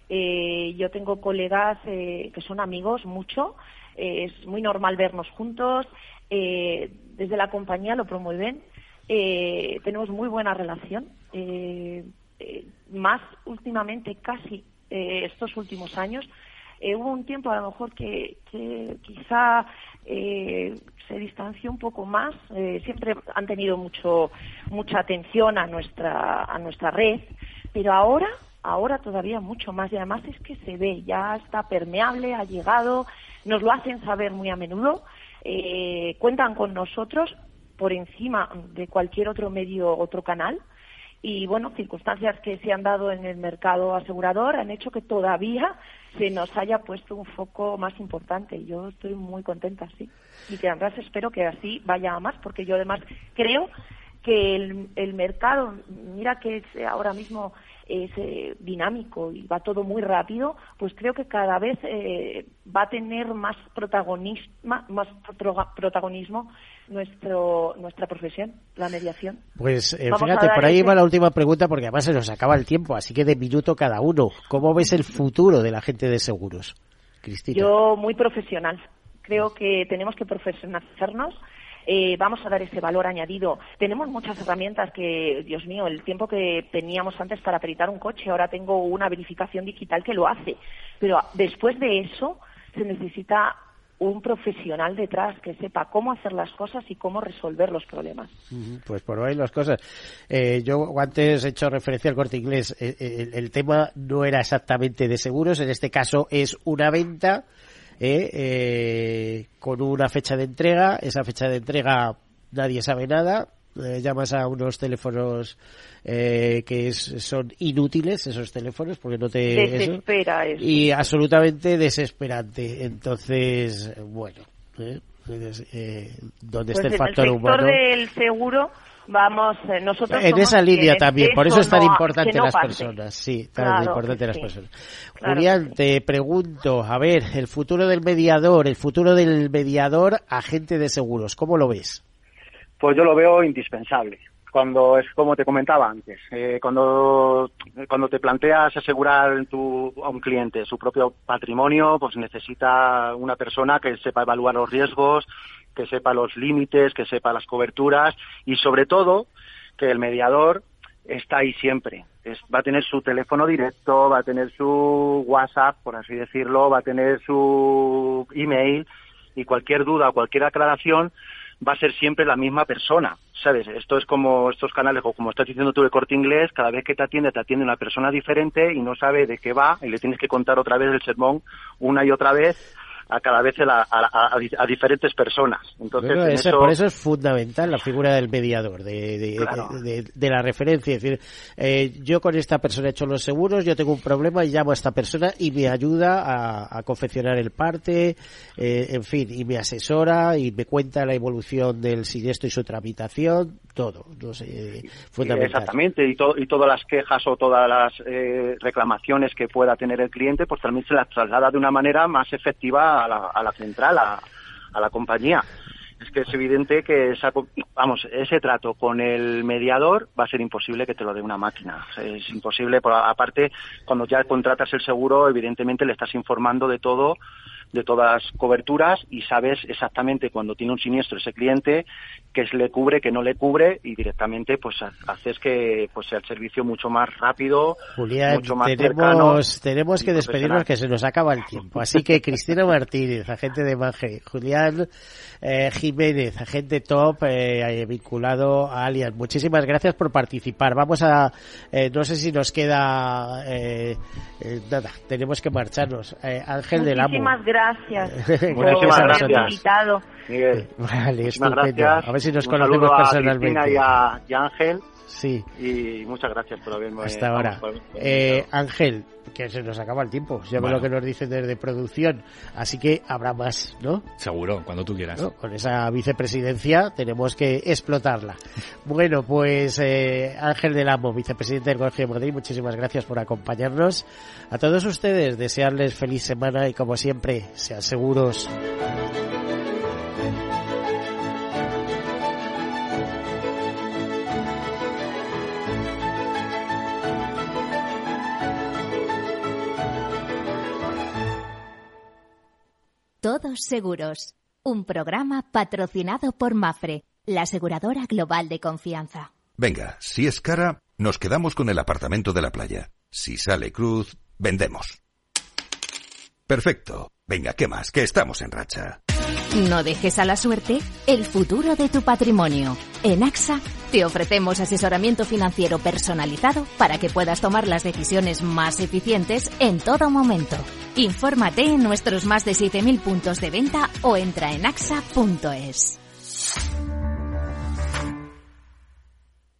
F: Eh, yo tengo colegas eh, que son amigos mucho, eh, es muy normal vernos juntos, eh, desde la compañía lo promueven, eh, tenemos muy buena relación, eh, eh, más últimamente casi estos últimos años. Hubo un tiempo a lo mejor que, que quizá se distanció un poco más. siempre han tenido mucho mucha atención a nuestra a nuestra red, pero ahora ahora todavía mucho más y además es que se ve ya está permeable, ha llegado, nos lo hacen saber muy a menudo, eh, cuentan con nosotros por encima de cualquier otro medio, otro canal y bueno, circunstancias que se han dado en el mercado asegurador han hecho que todavía se nos haya puesto un foco más importante. Yo estoy muy contenta, sí. Y que además espero que así vaya a más, porque yo además creo que el, el mercado, mira que es ahora mismo es eh, dinámico y va todo muy rápido, pues creo que cada vez eh, va a tener más protagonismo, más protago- protagonismo nuestro, nuestra profesión, la mediación.
A: Pues eh, fíjate, por ahí
F: ese-
A: va la última pregunta porque además se nos acaba el tiempo, así que de minuto cada uno. ¿Cómo ves el futuro de la gente de seguros? Cristina.
F: Yo muy profesional. Creo que tenemos que profesionalizarnos. Eh, vamos a dar ese valor añadido. Tenemos muchas herramientas que, Dios mío, el tiempo que teníamos antes para peritar un coche, ahora tengo una verificación digital que lo hace. Pero después de eso se necesita un profesional detrás que sepa cómo hacer las cosas y cómo resolver los problemas.
A: Pues por ahí las cosas. Eh, yo antes he hecho referencia al corte inglés. Eh, eh, El, el tema no era exactamente de seguros, en este caso es una venta eh, eh, con una fecha de entrega. Esa fecha de entrega nadie sabe nada. Eh, llamas a unos teléfonos eh, que es- son inútiles, esos teléfonos, porque no te...
F: Desespera eso.
A: y absolutamente desesperante. Entonces, bueno, ¿eh? Donde
F: Pues
A: esté el factor humano.
F: del seguro vamos eh, nosotros
A: En
F: somos
A: esa línea también, por eso
F: eso
A: es tan
F: no-
A: importante
F: no
A: las
F: pase.
A: personas, sí, tan
F: Claro
A: importante las
F: sí.
A: personas.
F: Claro
A: Julián, te pregunto, a ver, el futuro del mediador, el futuro del mediador agente de seguros, ¿cómo lo ves?
G: Pues yo lo veo indispensable. Cuando es como te comentaba antes, eh, cuando, cuando te planteas asegurar tu, a un cliente su propio patrimonio, pues necesita una persona que sepa evaluar los riesgos, que sepa los límites, que sepa las coberturas y sobre todo que el mediador está ahí siempre. Es- va a tener su teléfono directo, va a tener su WhatsApp, por así decirlo, va a tener su email y cualquier duda cualquier aclaración va a ser siempre la misma persona, ¿sabes? Esto es como estos canales, o como estás diciendo tú de corte inglés, cada vez que te atiende, te atiende una persona diferente y no sabe de qué va y le tienes que contar otra vez el sermón una y otra vez a cada vez a, diferentes personas. Entonces,
A: Por eso es fundamental la figura del mediador, de, de, la referencia. Es decir, eh, yo con esta persona he hecho los seguros, yo tengo un problema y llamo a esta persona y me ayuda a, confeccionar el parte, eh, en fin, y me asesora y me cuenta la evolución del siniestro y su tramitación, todo. No sé, fundamental.
G: Exactamente, y, y todas las quejas o todas las eh, reclamaciones que pueda tener el cliente, pues también se las traslada de una manera más efectiva a la, a la central, a, la compañía es que es evidente que esa, vamos, ese trato con el mediador va a ser imposible que te lo dé una máquina. Es imposible, aparte, cuando ya contratas el seguro, evidentemente le estás informando de todo de todas coberturas y sabes exactamente cuando tiene un siniestro ese cliente que le cubre, que no le cubre y directamente pues haces que pues sea el servicio mucho más rápido, mucho más
A: tenemos, tenemos que despedirnos que se nos acaba el tiempo. Así que Cristina Martínez, agente de Mage, Julián eh, Jiménez, agente top eh, vinculado a Alias. Muchísimas gracias por participar. Vamos a, eh, no sé si nos queda nada, tenemos que marcharnos. Ángel del Amo.
F: Muchísimas gracias invitado.
G: Miguel.
A: Vale, estupendo. A ver si nos conocemos personalmente.
G: A y a, y a Ángel.
A: Sí.
G: Y muchas gracias por haberme...
A: Hasta ahora. Eh, Ángel, que se nos acaba el tiempo. Ya lo que nos dicen desde producción. Así que habrá más, ¿no?
B: Seguro, cuando tú quieras.
A: Con esa vicepresidencia tenemos que explotarla. bueno, pues eh, Ángel del Amo, vicepresidente del Colegio de Madrid, muchísimas gracias por acompañarnos. A todos ustedes, desearles feliz semana y como siempre, sean seguros.
D: Todos Seguros, un programa patrocinado por Mafre, la aseguradora global de confianza.
C: Venga, si es cara, nos quedamos con el apartamento de la playa. Si sale cruz, vendemos. Perfecto. Venga, ¿qué más? Que estamos en racha.
D: No dejes a la suerte el futuro de tu patrimonio. En AXA te ofrecemos asesoramiento financiero personalizado para que puedas tomar las decisiones más eficientes en todo momento. Infórmate en nuestros más de 7.000 puntos de venta o entra en axa.es.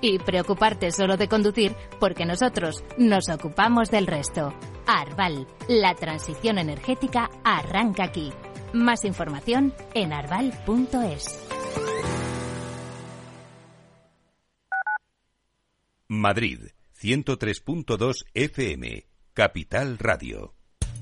D: y preocuparte solo de conducir porque nosotros nos ocupamos del resto. Arval, la transición energética arranca aquí. Más información en arval.es.
C: Madrid, 103.2 FM, Capital Radio.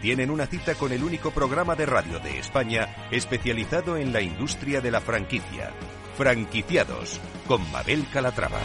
C: tienen una cita con el único programa de radio de España especializado en la industria de la franquicia. Franquiciados con Mabel Calatrava.